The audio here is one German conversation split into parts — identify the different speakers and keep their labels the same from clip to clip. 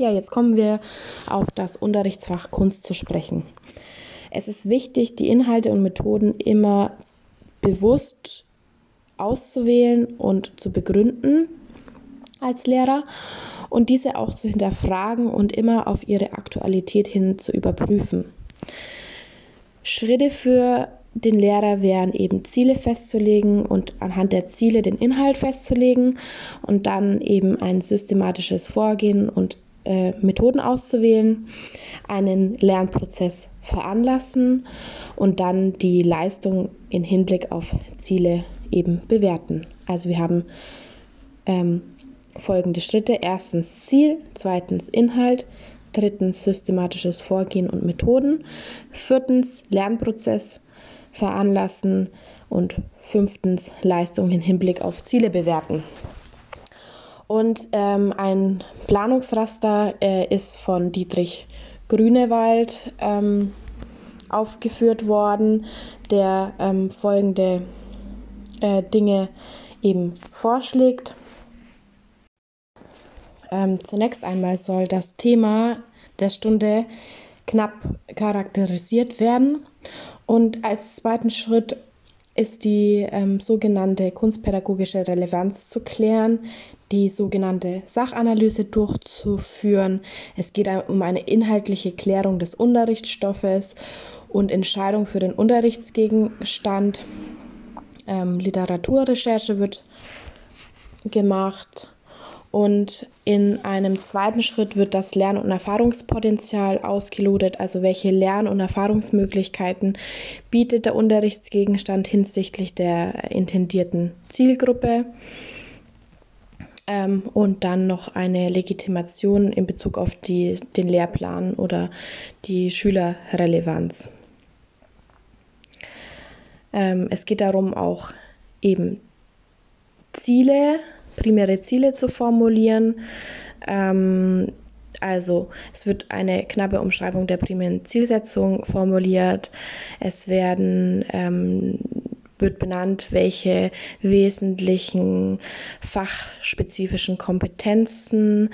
Speaker 1: Ja, jetzt kommen wir auf das Unterrichtsfach Kunst zu sprechen. Es ist wichtig, die Inhalte und Methoden immer bewusst auszuwählen und zu begründen als Lehrer und diese auch zu hinterfragen und immer auf ihre Aktualität hin zu überprüfen. Schritte für den Lehrer wären eben Ziele festzulegen und anhand der Ziele den Inhalt festzulegen und dann eben ein systematisches Vorgehen und äh, Methoden auszuwählen, einen Lernprozess veranlassen und dann die Leistung in Hinblick auf Ziele eben bewerten. Also wir haben ähm, folgende Schritte. Erstens Ziel, zweitens Inhalt, drittens systematisches Vorgehen und Methoden, viertens Lernprozess veranlassen und fünftens Leistung im Hinblick auf Ziele bewerten. Und ähm, ein Planungsraster äh, ist von Dietrich Grünewald ähm, aufgeführt worden, der ähm, folgende äh, Dinge eben vorschlägt. Ähm, zunächst einmal soll das Thema der Stunde knapp charakterisiert werden und als zweiten Schritt ist die ähm, sogenannte kunstpädagogische Relevanz zu klären, die sogenannte Sachanalyse durchzuführen. Es geht um eine inhaltliche Klärung des Unterrichtsstoffes und Entscheidung für den Unterrichtsgegenstand. Ähm, Literaturrecherche wird gemacht und in einem zweiten Schritt wird das Lern- und Erfahrungspotenzial ausgelotet, also welche Lern- und Erfahrungsmöglichkeiten bietet der Unterrichtsgegenstand hinsichtlich der intendierten Zielgruppe. Ähm, und dann noch eine Legitimation in Bezug auf die, den Lehrplan oder die Schülerrelevanz. Ähm, es geht darum, auch eben Ziele primäre Ziele zu formulieren. Ähm, also es wird eine knappe Umschreibung der primären Zielsetzung formuliert. Es werden ähm, wird benannt, welche wesentlichen fachspezifischen Kompetenzen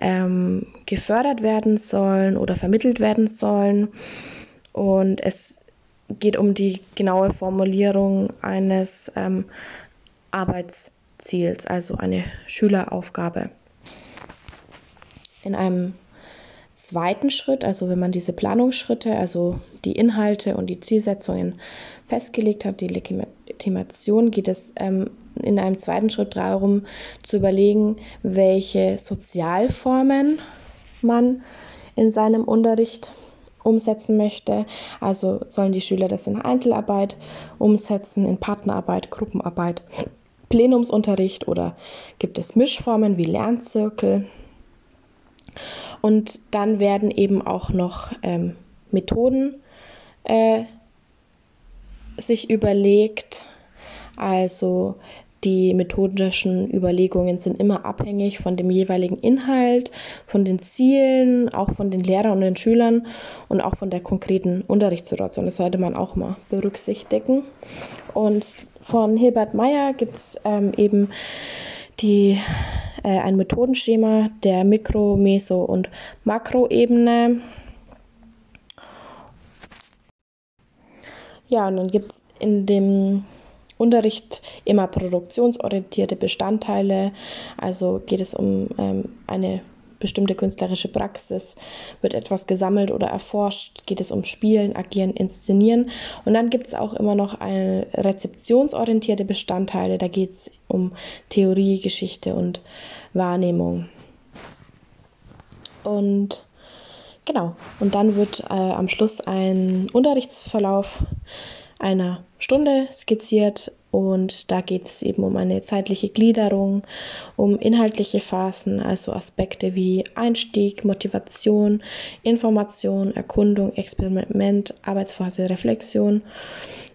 Speaker 1: ähm, gefördert werden sollen oder vermittelt werden sollen. Und es geht um die genaue Formulierung eines ähm, Arbeits Ziels, also eine Schüleraufgabe. In einem zweiten Schritt, also wenn man diese Planungsschritte, also die Inhalte und die Zielsetzungen festgelegt hat, die Legitimation, geht es ähm, in einem zweiten Schritt darum zu überlegen, welche Sozialformen man in seinem Unterricht umsetzen möchte. Also sollen die Schüler das in Einzelarbeit umsetzen, in Partnerarbeit, Gruppenarbeit Plenumsunterricht oder gibt es Mischformen wie Lernzirkel. Und dann werden eben auch noch ähm, Methoden äh, sich überlegt. Also die methodischen Überlegungen sind immer abhängig von dem jeweiligen Inhalt, von den Zielen, auch von den Lehrern und den Schülern und auch von der konkreten Unterrichtssituation. Das sollte man auch mal berücksichtigen. Und von Hilbert Meyer gibt es ähm, eben die, äh, ein Methodenschema der Mikro-, Meso- und Makroebene. Ja, und dann gibt es in dem Unterricht immer produktionsorientierte Bestandteile. Also geht es um ähm, eine bestimmte künstlerische Praxis, wird etwas gesammelt oder erforscht, geht es um Spielen, Agieren, Inszenieren. Und dann gibt es auch immer noch eine rezeptionsorientierte Bestandteile, da geht es um Theorie, Geschichte und Wahrnehmung. Und genau, und dann wird äh, am Schluss ein Unterrichtsverlauf einer Stunde skizziert und da geht es eben um eine zeitliche Gliederung, um inhaltliche Phasen, also Aspekte wie Einstieg, Motivation, Information, Erkundung, Experiment, Arbeitsphase, Reflexion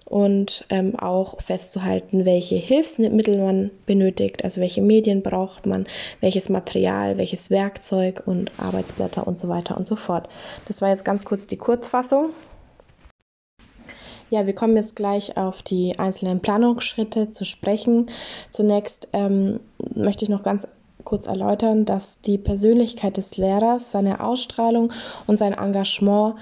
Speaker 1: und ähm, auch festzuhalten, welche Hilfsmittel man benötigt, also welche Medien braucht man, welches Material, welches Werkzeug und Arbeitsblätter und so weiter und so fort. Das war jetzt ganz kurz die Kurzfassung. Ja, wir kommen jetzt gleich auf die einzelnen Planungsschritte zu sprechen. Zunächst ähm, möchte ich noch ganz kurz erläutern, dass die Persönlichkeit des Lehrers, seine Ausstrahlung und sein Engagement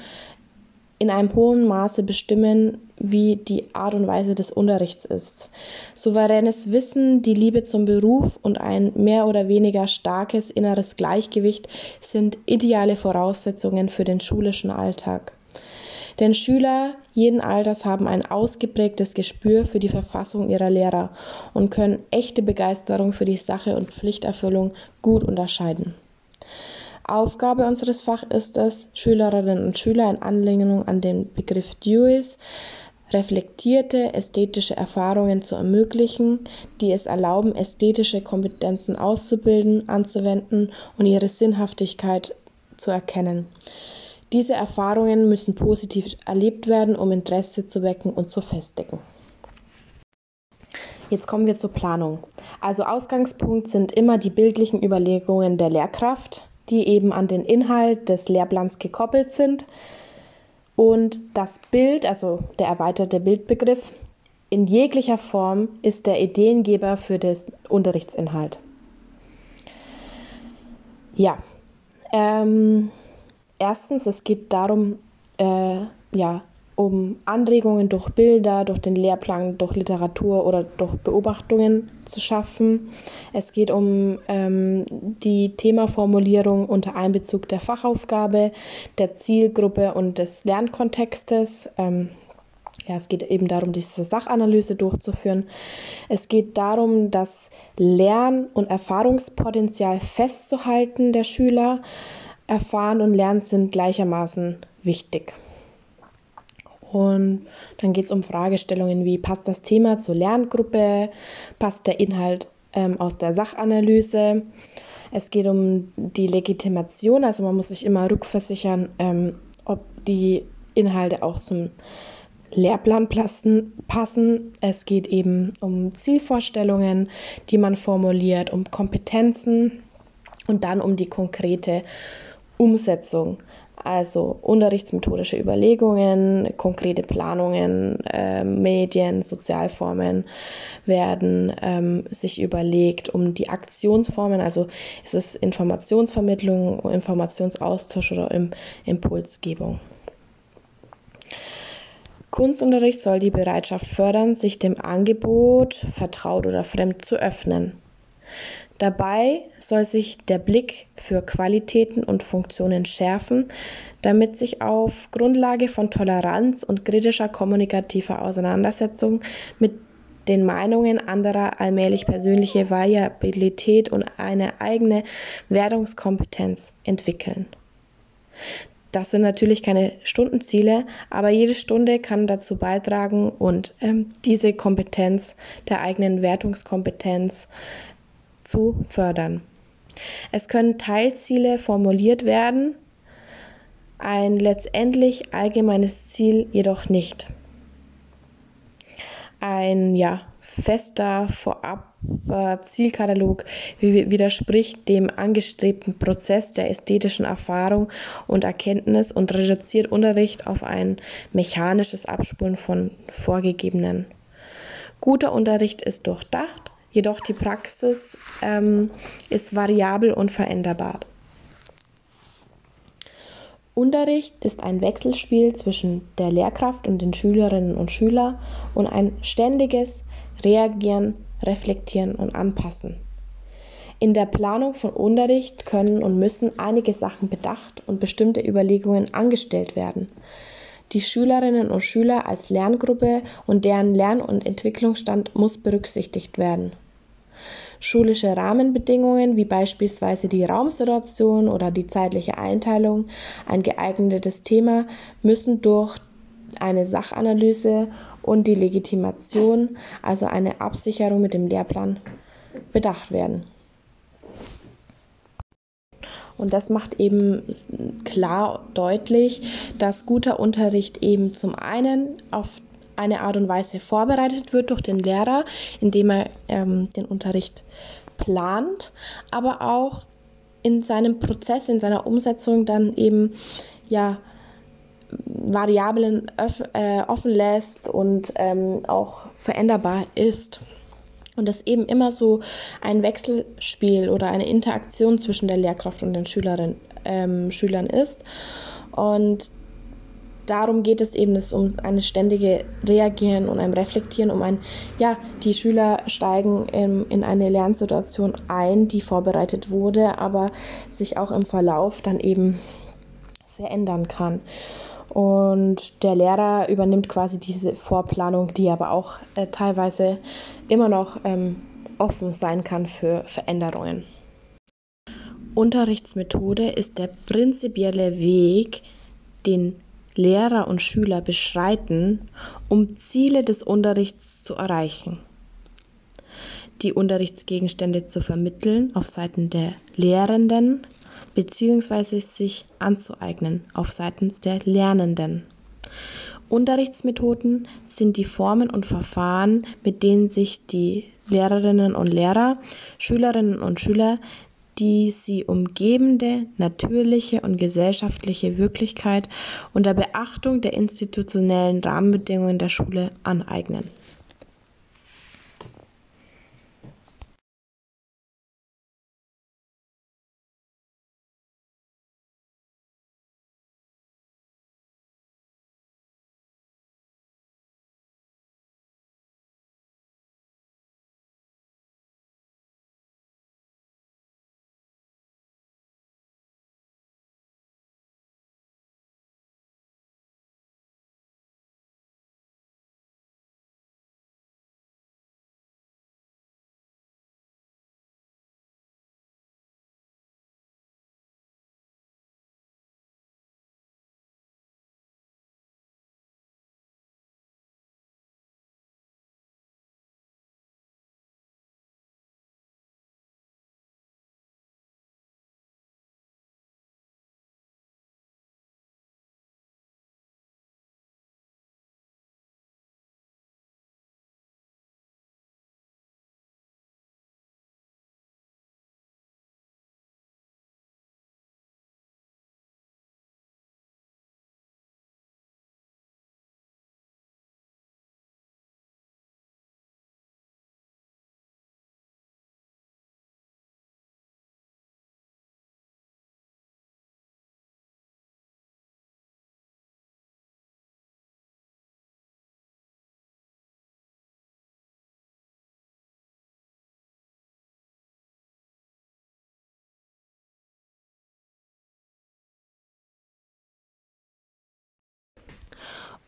Speaker 1: in einem hohen Maße bestimmen, wie die Art und Weise des Unterrichts ist. Souveränes Wissen, die Liebe zum Beruf und ein mehr oder weniger starkes inneres Gleichgewicht sind ideale Voraussetzungen für den schulischen Alltag. Denn Schüler jeden Alters haben ein ausgeprägtes Gespür für die Verfassung ihrer Lehrer und können echte Begeisterung für die Sache und Pflichterfüllung gut unterscheiden. Aufgabe unseres Fachs ist es, Schülerinnen und Schüler in Anlehnung an den Begriff Dewey's reflektierte ästhetische Erfahrungen zu ermöglichen, die es erlauben, ästhetische Kompetenzen auszubilden, anzuwenden und ihre Sinnhaftigkeit zu erkennen. Diese Erfahrungen müssen positiv erlebt werden, um Interesse zu wecken und zu festigen. Jetzt kommen wir zur Planung. Also Ausgangspunkt sind immer die bildlichen Überlegungen der Lehrkraft, die eben an den Inhalt des Lehrplans gekoppelt sind. Und das Bild, also der erweiterte Bildbegriff, in jeglicher Form ist der Ideengeber für den Unterrichtsinhalt. Ja, ähm, erstens, es geht darum, äh, ja, um Anregungen durch Bilder, durch den Lehrplan, durch Literatur oder durch Beobachtungen zu schaffen. Es geht um ähm, die Themaformulierung unter Einbezug der Fachaufgabe, der Zielgruppe und des Lernkontextes. Ähm, ja, es geht eben darum, diese Sachanalyse durchzuführen. Es geht darum, das Lern- und Erfahrungspotenzial festzuhalten der Schüler. Erfahren und Lernen sind gleichermaßen wichtig. Und dann geht es um Fragestellungen wie, passt das Thema zur Lerngruppe, passt der Inhalt ähm, aus der Sachanalyse. Es geht um die Legitimation, also man muss sich immer rückversichern, ähm, ob die Inhalte auch zum Lehrplan passen. Es geht eben um Zielvorstellungen, die man formuliert, um Kompetenzen und dann um die konkrete Umsetzung. Also unterrichtsmethodische Überlegungen, konkrete Planungen, äh, Medien, Sozialformen werden ähm, sich überlegt, um die Aktionsformen, also ist es Informationsvermittlung, Informationsaustausch oder im Impulsgebung. Kunstunterricht soll die Bereitschaft fördern, sich dem Angebot, vertraut oder fremd zu öffnen. Dabei soll sich der Blick für Qualitäten und Funktionen schärfen, damit sich auf Grundlage von Toleranz und kritischer kommunikativer Auseinandersetzung mit den Meinungen anderer allmählich persönliche Variabilität und eine eigene Wertungskompetenz entwickeln. Das sind natürlich keine Stundenziele, aber jede Stunde kann dazu beitragen und ähm, diese Kompetenz der eigenen Wertungskompetenz zu fördern. Es können Teilziele formuliert werden, ein letztendlich allgemeines Ziel jedoch nicht. Ein ja, fester vorab Zielkatalog widerspricht dem angestrebten Prozess der ästhetischen Erfahrung und Erkenntnis und reduziert Unterricht auf ein mechanisches Abspulen von vorgegebenen. Guter Unterricht ist durchdacht Jedoch die Praxis ähm, ist variabel und veränderbar. Unterricht ist ein Wechselspiel zwischen der Lehrkraft und den Schülerinnen und Schülern und ein ständiges Reagieren, Reflektieren und Anpassen. In der Planung von Unterricht können und müssen einige Sachen bedacht und bestimmte Überlegungen angestellt werden. Die Schülerinnen und Schüler als Lerngruppe und deren Lern- und Entwicklungsstand muss berücksichtigt werden. Schulische Rahmenbedingungen wie beispielsweise die Raumsituation oder die zeitliche Einteilung, ein geeignetes Thema müssen durch eine Sachanalyse und die Legitimation, also eine Absicherung mit dem Lehrplan, bedacht werden. Und das macht eben klar deutlich, dass guter Unterricht eben zum einen auf eine Art und Weise vorbereitet wird durch den Lehrer, indem er ähm, den Unterricht plant, aber auch in seinem Prozess, in seiner Umsetzung dann eben ja Variablen äh, offen lässt und ähm, auch veränderbar ist. Und das eben immer so ein Wechselspiel oder eine Interaktion zwischen der Lehrkraft und den Schülerin, ähm, Schülern ist. Und darum geht es eben, dass um eine ständige Reagieren und ein Reflektieren, um ein, ja, die Schüler steigen in, in eine Lernsituation ein, die vorbereitet wurde, aber sich auch im Verlauf dann eben verändern kann. Und der Lehrer übernimmt quasi diese Vorplanung, die aber auch äh, teilweise immer noch ähm, offen sein kann für Veränderungen. Unterrichtsmethode ist der prinzipielle Weg, den Lehrer und Schüler beschreiten, um Ziele des Unterrichts zu erreichen. Die Unterrichtsgegenstände zu vermitteln auf Seiten der Lehrenden bzw. sich anzueignen auf Seiten der Lernenden. Unterrichtsmethoden sind die Formen und Verfahren, mit denen sich die Lehrerinnen und Lehrer, Schülerinnen und Schüler die sie umgebende natürliche und gesellschaftliche Wirklichkeit unter Beachtung der institutionellen Rahmenbedingungen der Schule aneignen.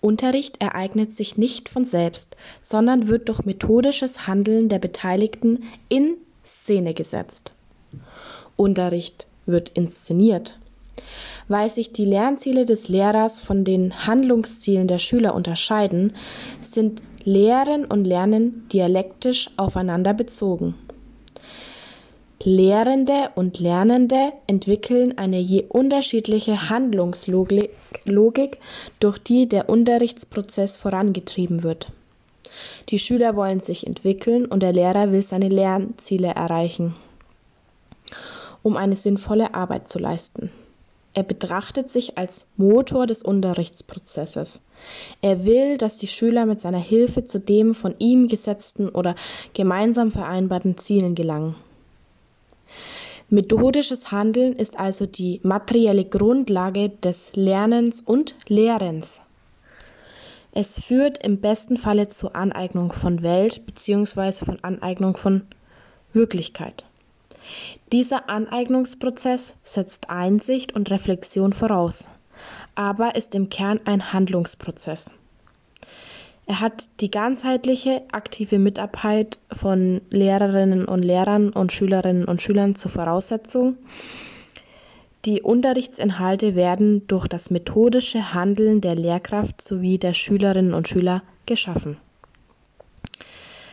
Speaker 1: Unterricht ereignet sich nicht von selbst, sondern wird durch methodisches Handeln der Beteiligten in Szene gesetzt. Unterricht wird inszeniert. Weil sich die Lernziele des Lehrers von den Handlungszielen der Schüler unterscheiden, sind Lehren und Lernen dialektisch aufeinander bezogen. Lehrende und Lernende entwickeln eine je unterschiedliche Handlungslogik, durch die der Unterrichtsprozess vorangetrieben wird. Die Schüler wollen sich entwickeln und der Lehrer will seine Lernziele erreichen, um eine sinnvolle Arbeit zu leisten. Er betrachtet sich als Motor des Unterrichtsprozesses. Er will, dass die Schüler mit seiner Hilfe zu dem von ihm gesetzten oder gemeinsam vereinbarten Zielen gelangen. Methodisches Handeln ist also die materielle Grundlage des Lernens und Lehrens. Es führt im besten Falle zur Aneignung von Welt bzw. von Aneignung von Wirklichkeit. Dieser Aneignungsprozess setzt Einsicht und Reflexion voraus, aber ist im Kern ein Handlungsprozess. Er hat die ganzheitliche aktive Mitarbeit von Lehrerinnen und Lehrern und Schülerinnen und Schülern zur Voraussetzung. Die Unterrichtsinhalte werden durch das methodische Handeln der Lehrkraft sowie der Schülerinnen und Schüler geschaffen.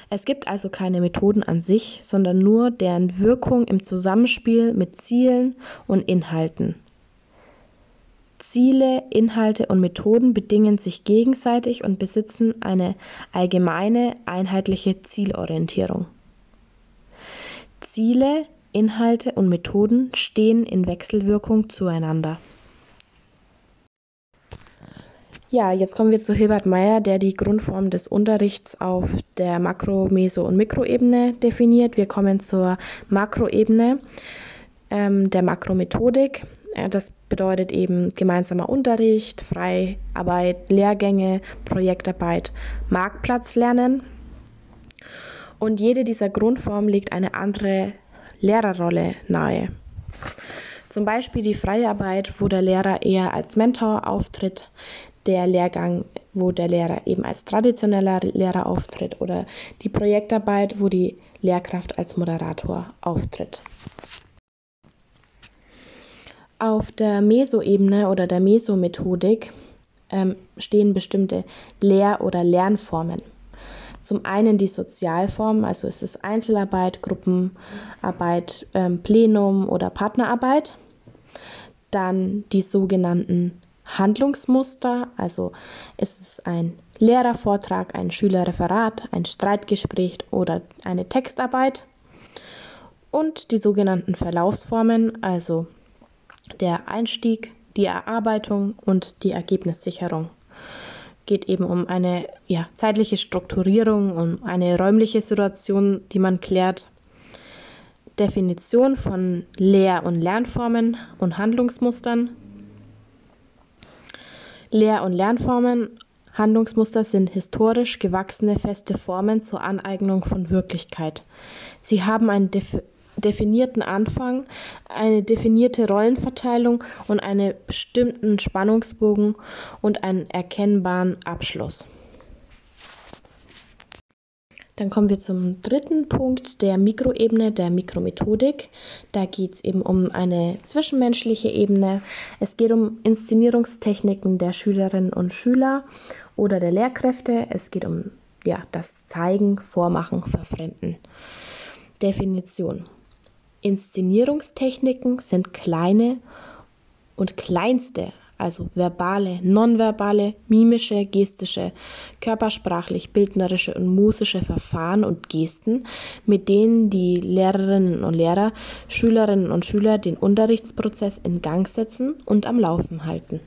Speaker 1: Es gibt also keine Methoden an sich, sondern nur deren Wirkung im Zusammenspiel mit Zielen und Inhalten. Ziele, Inhalte und Methoden bedingen sich gegenseitig und besitzen eine allgemeine, einheitliche Zielorientierung. Ziele, Inhalte und Methoden stehen in Wechselwirkung zueinander. Ja, jetzt kommen wir zu Hilbert Meyer, der die Grundform des Unterrichts auf der Makro-, Meso- und Mikroebene definiert. Wir kommen zur Makroebene ähm, der Makromethodik. Äh, das bedeutet eben gemeinsamer Unterricht, Freiarbeit, Lehrgänge, Projektarbeit, Marktplatzlernen. Und jede dieser Grundformen legt eine andere Lehrerrolle nahe. Zum Beispiel die Freiarbeit, wo der Lehrer eher als Mentor auftritt, der Lehrgang, wo der Lehrer eben als traditioneller Lehrer auftritt oder die Projektarbeit, wo die Lehrkraft als Moderator auftritt. Auf der Meso-Ebene oder der Meso-Methodik ähm, stehen bestimmte Lehr- oder Lernformen. Zum einen die Sozialform, also es ist Einzelarbeit, Gruppenarbeit, ähm, Plenum oder Partnerarbeit. Dann die sogenannten Handlungsmuster, also ist es ein Lehrervortrag, ein Schülerreferat, ein Streitgespräch oder eine Textarbeit und die sogenannten Verlaufsformen, also der Einstieg, die Erarbeitung und die Ergebnissicherung. Geht eben um eine ja, zeitliche Strukturierung, um eine räumliche Situation, die man klärt. Definition von Lehr- und Lernformen und Handlungsmustern, Lehr- und Lernformen, Handlungsmuster sind historisch gewachsene feste Formen zur Aneignung von Wirklichkeit. Sie haben def definierten Anfang, eine definierte Rollenverteilung und einen bestimmten Spannungsbogen und einen erkennbaren Abschluss. Dann kommen wir zum dritten Punkt der Mikroebene, der Mikromethodik. Da geht es eben um eine zwischenmenschliche Ebene. Es geht um Inszenierungstechniken der Schülerinnen und Schüler oder der Lehrkräfte. Es geht um ja, das Zeigen, Vormachen, Verfremden. Definition. Inszenierungstechniken sind kleine und kleinste also verbale, nonverbale, mimische, gestische, körpersprachlich, bildnerische und musische Verfahren und Gesten, mit denen die Lehrerinnen und Lehrer, Schülerinnen und Schüler den Unterrichtsprozess in Gang setzen und am Laufen halten.